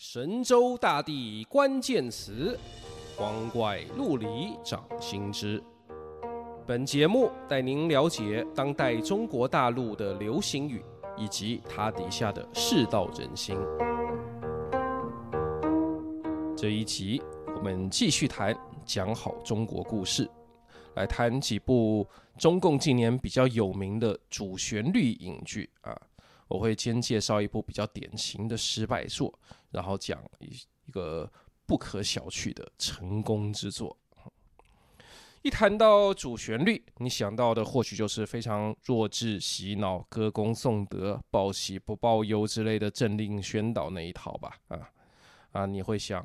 神州大地关键词，光怪陆离掌心之。本节目带您了解当代中国大陆的流行语以及它底下的世道人心。这一集我们继续谈讲好中国故事，来谈几部中共近年比较有名的主旋律影剧啊。我会先介绍一部比较典型的失败作，然后讲一一个不可小觑的成功之作。一谈到主旋律，你想到的或许就是非常弱智、洗脑、歌功颂德、报喜不报忧之类的政令宣导那一套吧？啊啊，你会想，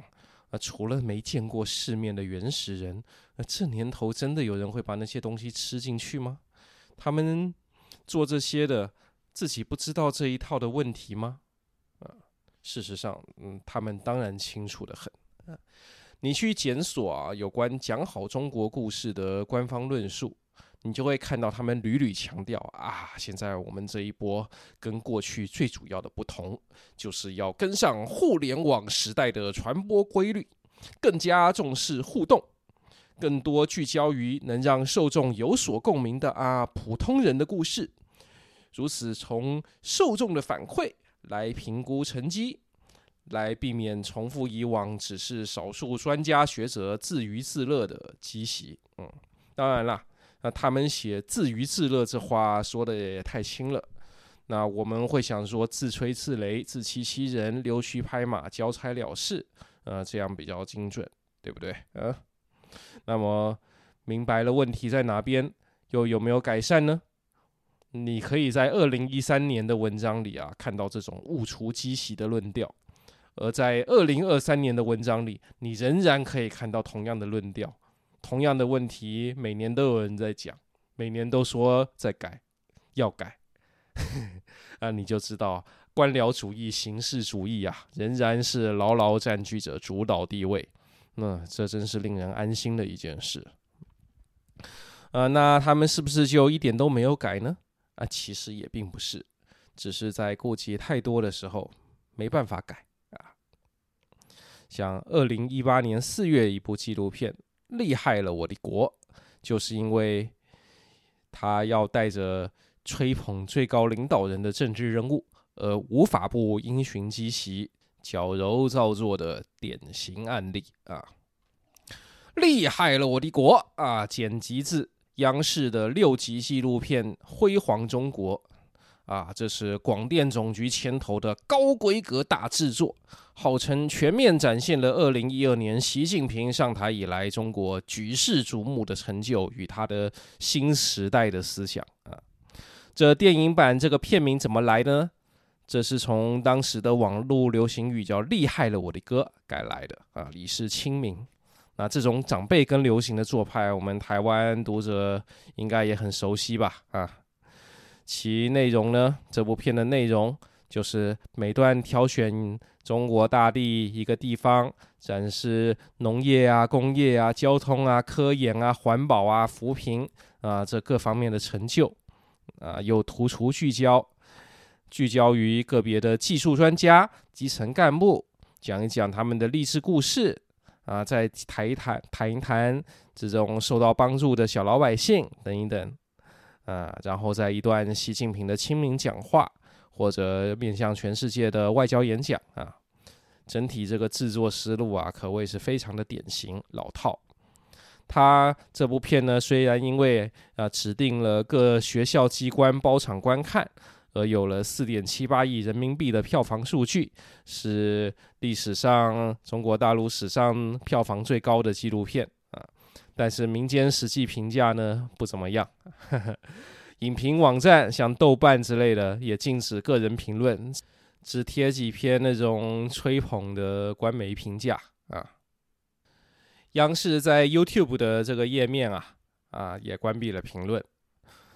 啊，除了没见过世面的原始人，那这年头真的有人会把那些东西吃进去吗？他们做这些的。自己不知道这一套的问题吗？事实上，嗯，他们当然清楚的很。你去检索啊，有关讲好中国故事的官方论述，你就会看到他们屡屡强调啊，现在我们这一波跟过去最主要的不同，就是要跟上互联网时代的传播规律，更加重视互动，更多聚焦于能让受众有所共鸣的啊，普通人的故事。如此，从受众的反馈来评估成绩，来避免重复以往只是少数专家学者自娱自乐的积习。嗯，当然啦，那他们写自娱自乐这话说的也太轻了。那我们会想说自吹自擂、自欺欺人、溜须拍马、交差了事，呃，这样比较精准，对不对？嗯、那么明白了问题在哪边，又有没有改善呢？你可以在二零一三年的文章里啊看到这种误除积习的论调，而在二零二三年的文章里，你仍然可以看到同样的论调，同样的问题，每年都有人在讲，每年都说在改，要改，那你就知道官僚主义、形式主义啊，仍然是牢牢占据着主导地位。那这真是令人安心的一件事。呃，那他们是不是就一点都没有改呢？啊，其实也并不是，只是在过节太多的时候没办法改啊。像二零一八年四月一部纪录片《厉害了我的国》，就是因为他要带着吹捧最高领导人的政治人物，而无法不因循积习、矫揉造作的典型案例啊。厉害了我的国啊！剪辑自。央视的六集纪录片《辉煌中国》啊，这是广电总局牵头的高规格大制作，号称全面展现了二零一二年习近平上台以来中国举世瞩目的成就与他的新时代的思想啊。这电影版这个片名怎么来呢？这是从当时的网络流行语叫“厉害了我的哥”改来的啊，以示亲民。那这种长辈跟流行的做派，我们台湾读者应该也很熟悉吧？啊，其内容呢，这部片的内容就是每段挑选中国大地一个地方，展示农业啊、工业啊、交通啊、科研啊、环保啊、扶贫啊这各方面的成就啊，又突出聚焦，聚焦于个别的技术专家、基层干部，讲一讲他们的励志故事。啊，再谈一谈，谈一谈这种受到帮助的小老百姓等一等，啊，然后在一段习近平的亲民讲话，或者面向全世界的外交演讲啊，整体这个制作思路啊，可谓是非常的典型老套。他这部片呢，虽然因为啊指定了各学校机关包场观看。而有了四点七八亿人民币的票房数据，是历史上中国大陆史上票房最高的纪录片啊！但是民间实际评价呢，不怎么样，影评网站像豆瓣之类的也禁止个人评论，只贴几篇那种吹捧的官媒评价啊。央视在 YouTube 的这个页面啊啊也关闭了评论，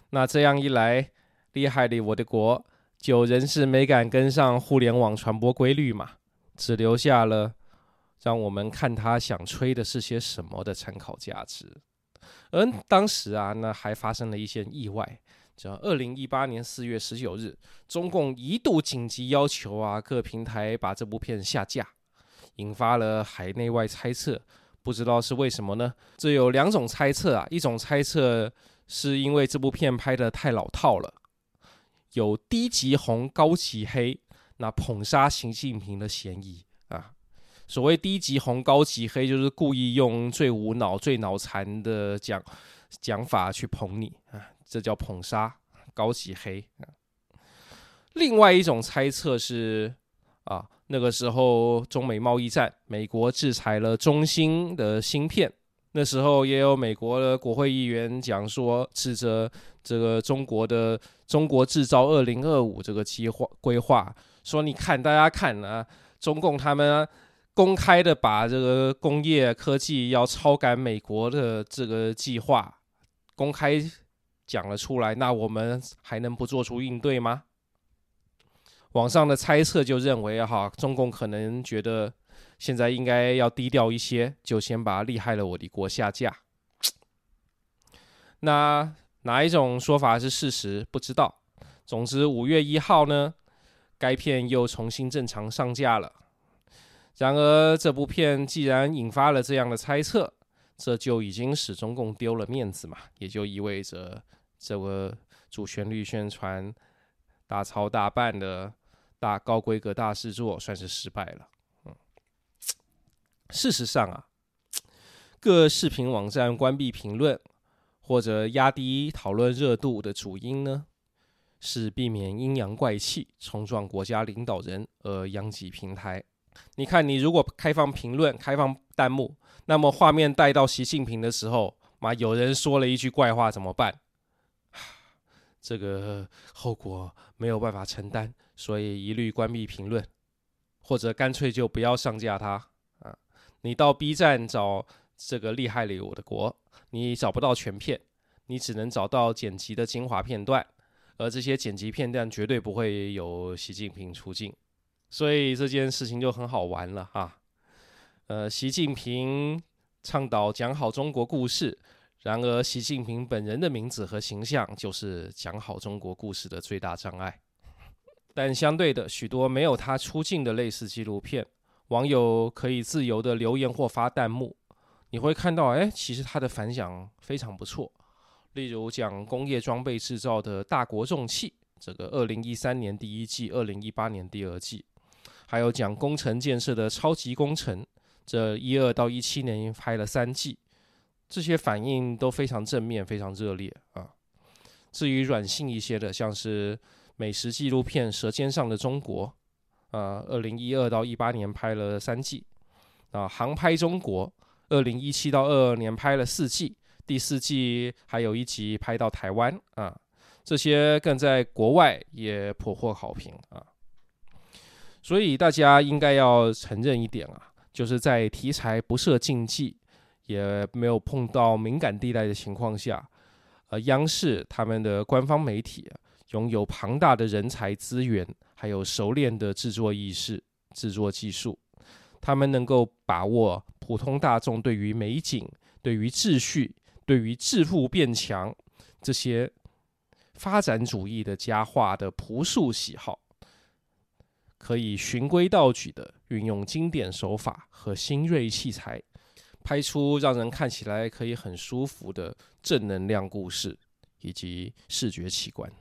那这样一来。厉害的我的国，就仍是没敢跟上互联网传播规律嘛，只留下了让我们看他想吹的是些什么的参考价值。而当时啊，那还发生了一些意外，叫二零一八年四月十九日，中共一度紧急要求啊各平台把这部片下架引发了海内外猜测，不知道是为什么呢？这有两种猜测啊，一种猜测是因为这部片拍得太老套了，有低级红高级黑，那捧杀习近平的嫌疑啊。所谓低级红高级黑，就是故意用最无脑、最脑残的讲讲法去捧你啊，这叫捧杀高级黑。另外一种猜测是啊，那个时候中美贸易战，美国制裁了中兴的芯片，那时候也有美国的国会议员讲说，指责这个中国的“中国制造二零二五”这个计划规划，说你看大家看啊，中共他们、公开的把这个工业科技要超赶美国的这个计划公开讲了出来，那我们还能不做出应对吗？网上的猜测就认为哈，中共可能觉得现在应该要低调一些，就先把厉害了我的国下架。那哪一种说法是事实？不知道。总之，五月一号呢，该片又重新正常上架了。然而，这部片既然引发了这样的猜测，这就已经使中共丢了面子嘛，也就意味着这个主旋律宣传大操大办的大高规格大制作算是失败了。嗯，事实上啊，各视频网站关闭评论或者压低讨论热度的主因呢，是避免阴阳怪气冲撞国家领导人而殃及平台。你看，你如果开放评论、开放弹幕，那么画面带到习近平的时候，嘛，有人说了一句怪话怎么办？这个后果没有办法承担，所以一律关闭评论，或者干脆就不要上架它啊！你到 B 站找这个厉害了我的国，你找不到全片，你只能找到剪辑的精华片段，而这些剪辑片段绝对不会有习近平出镜。所以这件事情就很好玩了哈，呃，习近平倡导讲好中国故事，然而习近平本人的名字和形象就是讲好中国故事的最大障碍。但相对的，许多没有他出镜的类似纪录片，网友可以自由的留言或发弹幕，你会看到，哎，其实他的反响非常不错。例如讲工业装备制造的大国重器，这个二零一三年第一季，二零一八年第二季。还有讲工程建设的超级工程，这一二到一七年拍了三季，这些反应都非常正面，非常热烈啊。至于软性一些的，像是美食纪录片《舌尖上的中国》，啊，二零一二到一八年拍了三季，啊，航拍中国，二零一七到二二年拍了四季，第四季还有一集拍到台湾啊，这些更在国外也颇获好评啊。所以大家应该要承认一点啊，就是在题材不设禁忌，也没有碰到敏感地带的情况下，呃，央视他们的官方媒体拥有庞大的人才资源，还有熟练的制作意识、制作技术，他们能够把握普通大众对于美景、对于秩序、对于致富变强这些发展主义的佳话的朴素喜好。可以循规蹈矩的运用经典手法和新锐器材，拍出让人看起来可以很舒服的正能量故事以及视觉奇观。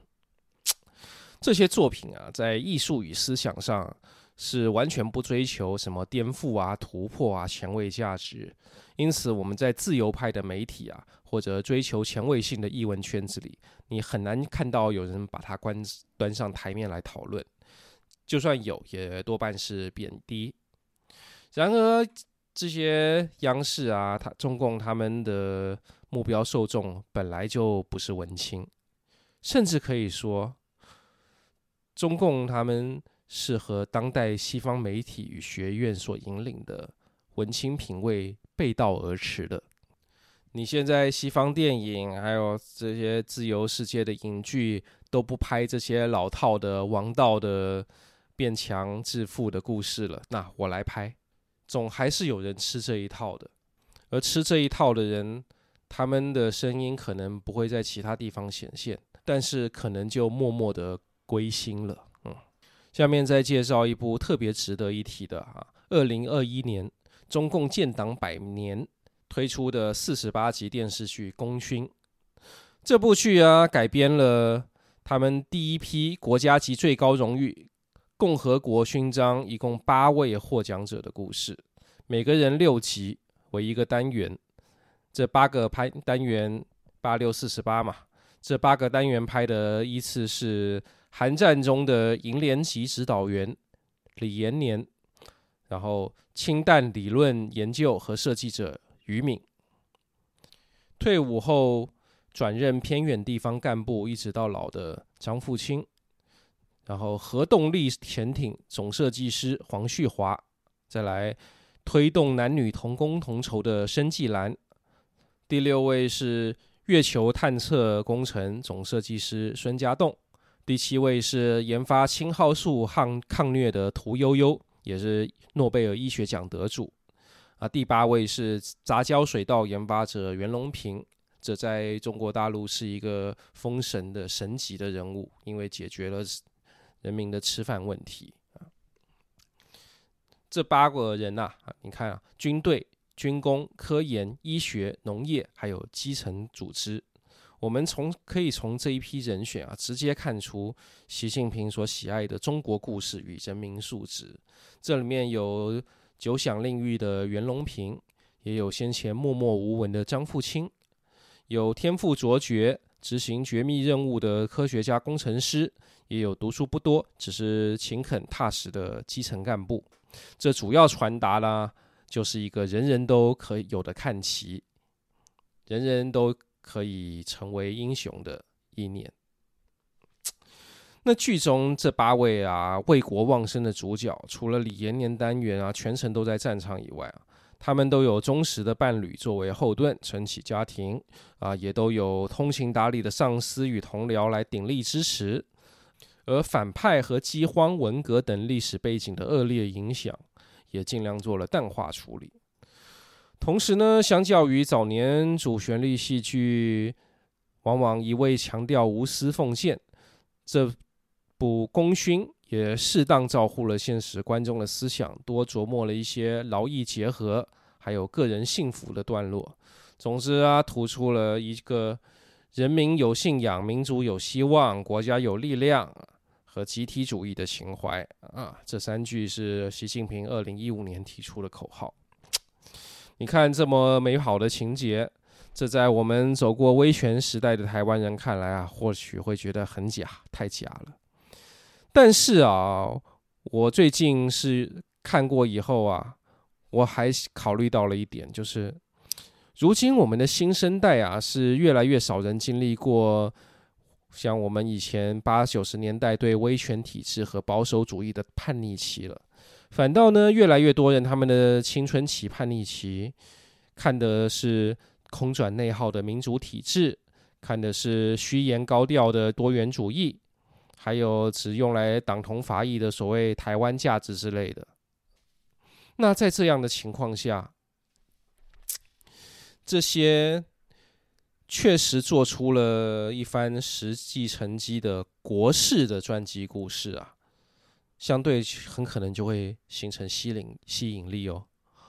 这些作品啊，在艺术与思想上是完全不追求什么颠覆啊、突破啊、前卫价值。因此，我们在自由派的媒体啊，或者追求前卫性的译文圈子里，你很难看到有人把它关端上台面来讨论。就算有，也多半是贬低。然而，这些央视啊，他中共他们的目标受众本来就不是文青，甚至可以说，中共他们是和当代西方媒体与学院所引领的文青品味背道而驰的。你现在西方电影还有这些自由世界的影剧都不拍这些老套的王道的。变强致富的故事了，那我来拍，总还是有人吃这一套的，而吃这一套的人，他们的声音可能不会在其他地方显现，但是可能就默默的归心了。下面再介绍一部特别值得一提的哈，二零二一年中共建党百年推出的四十八集电视剧《功勋》。这部剧啊，改编了他们第一批国家级最高荣誉——共和国勋章，一共八位获奖者的故事。每个人六集为一个单元，这八个拍单元八六四十八嘛。这八个单元拍的依次是韩战中的营连级指导员李延年，然后氢弹理论研究和设计者于敏，退伍后转任偏远地方干部一直到老的张富清，然后核动力潜艇总设计师黄旭华，再来推动男女同工同酬的申纪兰，第六位是。月球探测工程总设计师孙家栋，第七位是研发青蒿素抗抗疟的屠呦呦，也是诺贝尔医学奖得主。啊，第八位是杂交水稻研发者袁隆平，这在中国大陆是一个封神的神级的人物，因为解决了人民的吃饭问题。这八个人呐，你看啊，军队。军工、科研、医学、农业，还有基层组织，我们从可以从这一批人选啊，直接看出习近平所喜爱的中国故事与人民素质。这里面有久享盛誉的袁隆平，也有先前默默无闻的张富清，有天赋卓绝、执行绝密任务的科学家、工程师，也有读书不多、只是勤恳踏实的基层干部。这主要传达了。就是一个人人都可以有的看齐，人人都可以成为英雄的意念。那剧中这八位啊为国忘生的主角，除了李延年单元啊全程都在战场以外啊，他们都有忠实的伴侣作为后盾撑起家庭啊，也都有通情达理的上司与同僚来鼎力支持。而反派和饥荒、文革等历史背景的恶劣影响。也尽量做了淡化处理。同时呢，相较于早年主旋律戏剧，往往一味强调无私奉献，这部《功勋》也适当照顾了现实观众的思想，多琢磨了一些劳逸结合，还有个人幸福的段落。总之啊，突出了一个人民有信仰、民族有希望、国家有力量。和集体主义的情怀啊，这三句是习近平二零一五年提出的口号。你看这么美好的情节，这在我们走过威权时代的台湾人看来啊，或许会觉得很假，太假了。但是啊，我最近是看过以后啊，我还考虑到了一点，就是如今我们的新生代啊，是越来越少人经历过。像我们以前八九十年代对威权体制和保守主义的叛逆期了，反倒呢，越来越多人他们的青春期叛逆期，看的是空转内耗的民主体制，看的是虚言高调的多元主义，还有只用来党同伐异的所谓台湾价值之类的。那在这样的情况下，这些。确实做出了一番实际成绩的国事的传记故事啊，相对很可能就会形成吸引吸引力哦，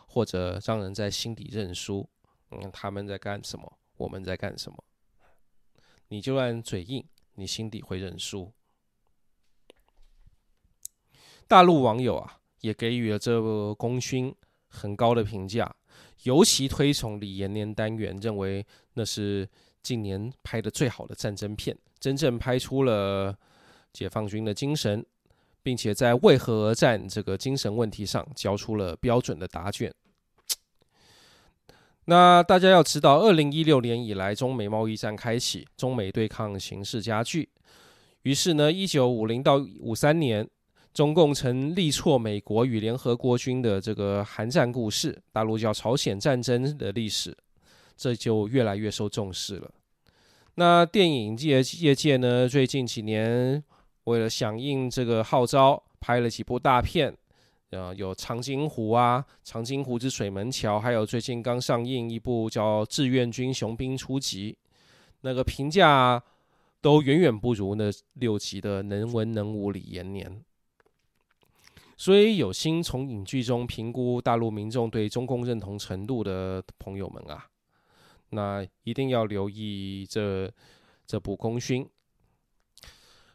或者让人在心底认输。嗯，他们在干什么？我们在干什么？你就算嘴硬，你心底会认输。大陆网友啊，也给予了这部功勋很高的评价。尤其推崇李延年单元，认为那是近年拍的最好的战争片，真正拍出了解放军的精神，并且在为何而战这个精神问题上交出了标准的答卷。那大家要知道，二零一六年以来，中美贸易战开启，中美对抗形势加剧，于是呢，一九五零到五三年。中共曾力挫美国与联合国军的这个韩战故事，大陆叫朝鲜战争的历史，这就越来越受重视了。那电影业业界呢，最近几年为了响应这个号召，拍了几部大片，啊，有《长津湖》啊，《长津湖之水门桥》，还有最近刚上映一部叫《志愿军雄兵出击》，那个评价都远远不如那六集的能文能武李延年。所以有心从影剧中评估大陆民众对中共认同程度的朋友们啊，那一定要留意这这部功勋。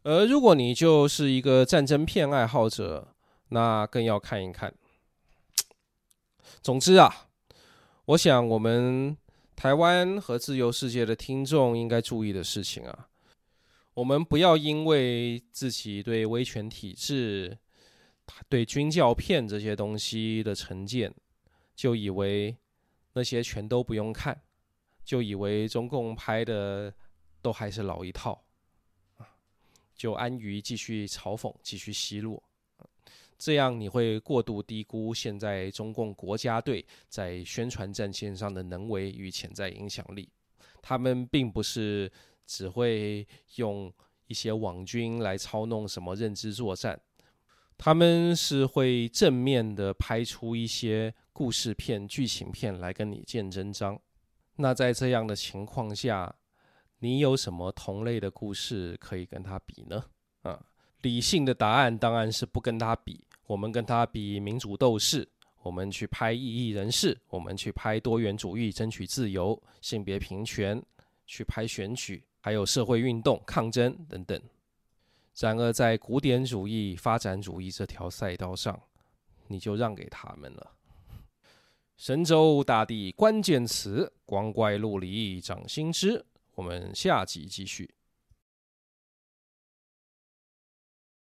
而如果你就是一个战争片爱好者，那更要看一看。总之啊，我想我们台湾和自由世界的听众应该注意的事情啊，我们不要因为自己对威权体制，对军教片这些东西的成见，就以为那些全都不用看，就以为中共拍的都还是老一套，就安于继续嘲讽、继续奚落，这样你会过度低估现在中共国家队在宣传战线上的能为与潜在影响力。他们并不是只会用一些网军来操弄什么认知作战。他们是会正面的拍出一些故事片、剧情片来跟你见真章。那在这样的情况下，你有什么同类的故事可以跟他比呢？啊，理性的答案当然是不跟他比。我们跟他比民主斗士，我们去拍异议人士，我们去拍多元主义、争取自由、性别平权，去拍选举，还有社会运动、抗争等等。然而，在古典主义、发展主义这条赛道上，你就让给他们了。神州大地关键词，光怪陆离，掌心之。我们下集继续。